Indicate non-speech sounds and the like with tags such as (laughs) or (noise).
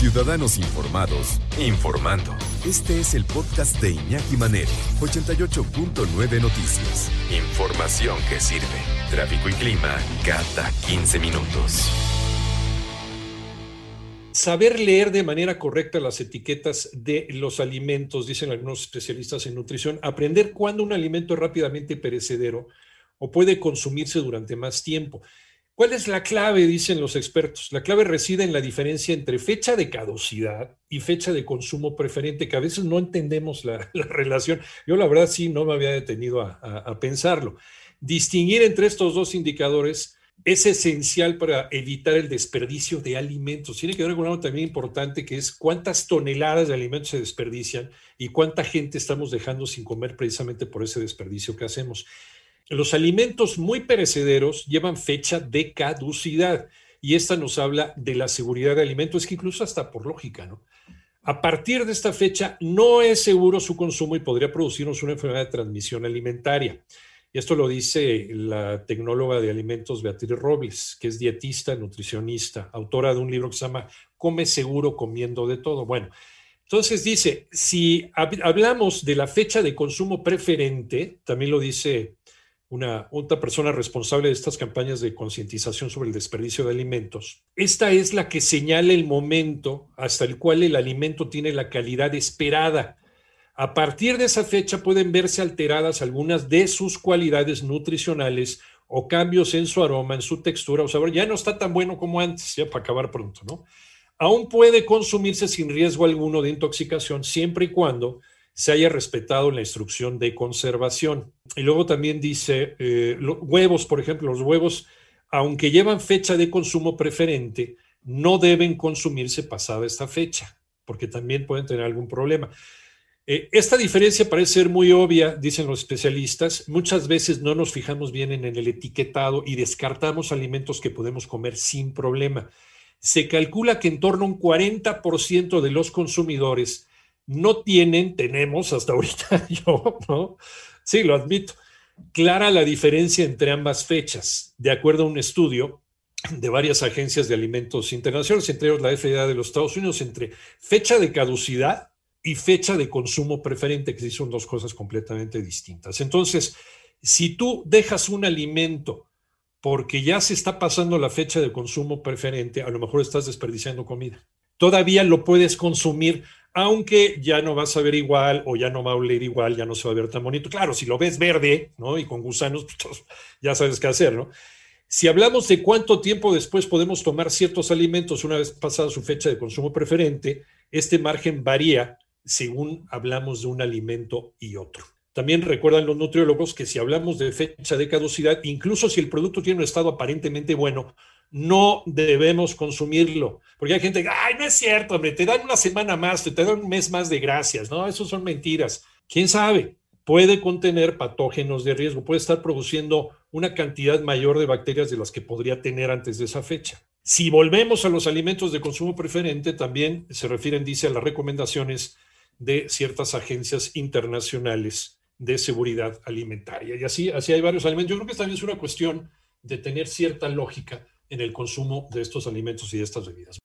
Ciudadanos Informados, informando. Este es el podcast de Iñaki Manero, 88.9 Noticias. Información que sirve. Tráfico y clima cada 15 minutos. Saber leer de manera correcta las etiquetas de los alimentos, dicen algunos especialistas en nutrición. Aprender cuándo un alimento es rápidamente perecedero o puede consumirse durante más tiempo. ¿Cuál es la clave? Dicen los expertos. La clave reside en la diferencia entre fecha de caducidad y fecha de consumo preferente, que a veces no entendemos la, (laughs) relación. Yo la verdad sí no me había detenido a, pensarlo. Distinguir entre estos dos indicadores es esencial para evitar el desperdicio de alimentos. Tiene que ver con algo también importante que es cuántas toneladas de alimentos se desperdician y cuánta gente estamos dejando sin comer precisamente por ese desperdicio que hacemos. Los alimentos muy perecederos llevan fecha de caducidad y esta nos habla de la seguridad de alimentos, es que incluso hasta por lógica, ¿no? A partir de esta fecha no es seguro su consumo y podría producirnos una enfermedad de transmisión alimentaria. Y esto lo dice la tecnóloga de alimentos Beatriz Robles, que es dietista, nutricionista, autora de un libro que se llama Come seguro comiendo de todo. Bueno, entonces dice, si hablamos de la fecha de consumo preferente, también lo dice una otra persona responsable de estas campañas de concientización sobre el desperdicio de alimentos. Esta es la que señala el momento hasta el cual el alimento tiene la calidad esperada. A partir de esa fecha pueden verse alteradas algunas de sus cualidades nutricionales o cambios en su aroma, en su textura o sabor. Ya no está tan bueno como antes, ya para acabar pronto, ¿no? Aún puede consumirse sin riesgo alguno de intoxicación siempre y cuando se haya respetado la instrucción de conservación. Y luego también dice, eh, los huevos, por ejemplo, los huevos, aunque llevan fecha de consumo preferente, no deben consumirse pasada esta fecha, porque también pueden tener algún problema. Eh, esta diferencia parece ser muy obvia, dicen los especialistas. Muchas veces no nos fijamos bien en el etiquetado y descartamos alimentos que podemos comer sin problema. Se calcula que en torno a un 40% de los consumidores no tienen, tenemos hasta ahorita (laughs) yo, ¿no? Sí, lo admito, clara la diferencia entre ambas fechas, de acuerdo a un estudio de varias agencias de alimentos internacionales, entre ellos la FDA de los Estados Unidos, entre fecha de caducidad y fecha de consumo preferente, que son dos cosas completamente distintas. Entonces, si tú dejas un alimento porque ya se está pasando la fecha de consumo preferente, a lo mejor estás desperdiciando comida. Todavía lo puedes consumir aunque ya no vas a ver igual o ya no va a oler igual, ya no se va a ver tan bonito. Claro, si lo ves verde, ¿no? Y con gusanos, (laughs) pues, ya sabes qué hacer, ¿no? Si hablamos de cuánto tiempo después podemos tomar ciertos alimentos una vez pasada su fecha de consumo preferente, este margen varía según hablamos de un alimento y otro. También recuerdan los nutriólogos que si hablamos de fecha de caducidad, incluso si el producto tiene un estado aparentemente bueno, no debemos consumirlo. Porque hay gente que, ay, no es cierto, hombre, te dan una semana más, te, dan un mes más de gracias. No, eso son mentiras. ¿Quién sabe? Puede contener patógenos de riesgo, puede estar produciendo una cantidad mayor de bacterias de las que podría tener antes de esa fecha. Si volvemos a los alimentos de consumo preferente, también se refieren, dice, a las recomendaciones de ciertas agencias internacionales de seguridad alimentaria. Y así, así hay varios alimentos. Yo creo que también es una cuestión de tener cierta lógica en el consumo de estos alimentos y de estas bebidas.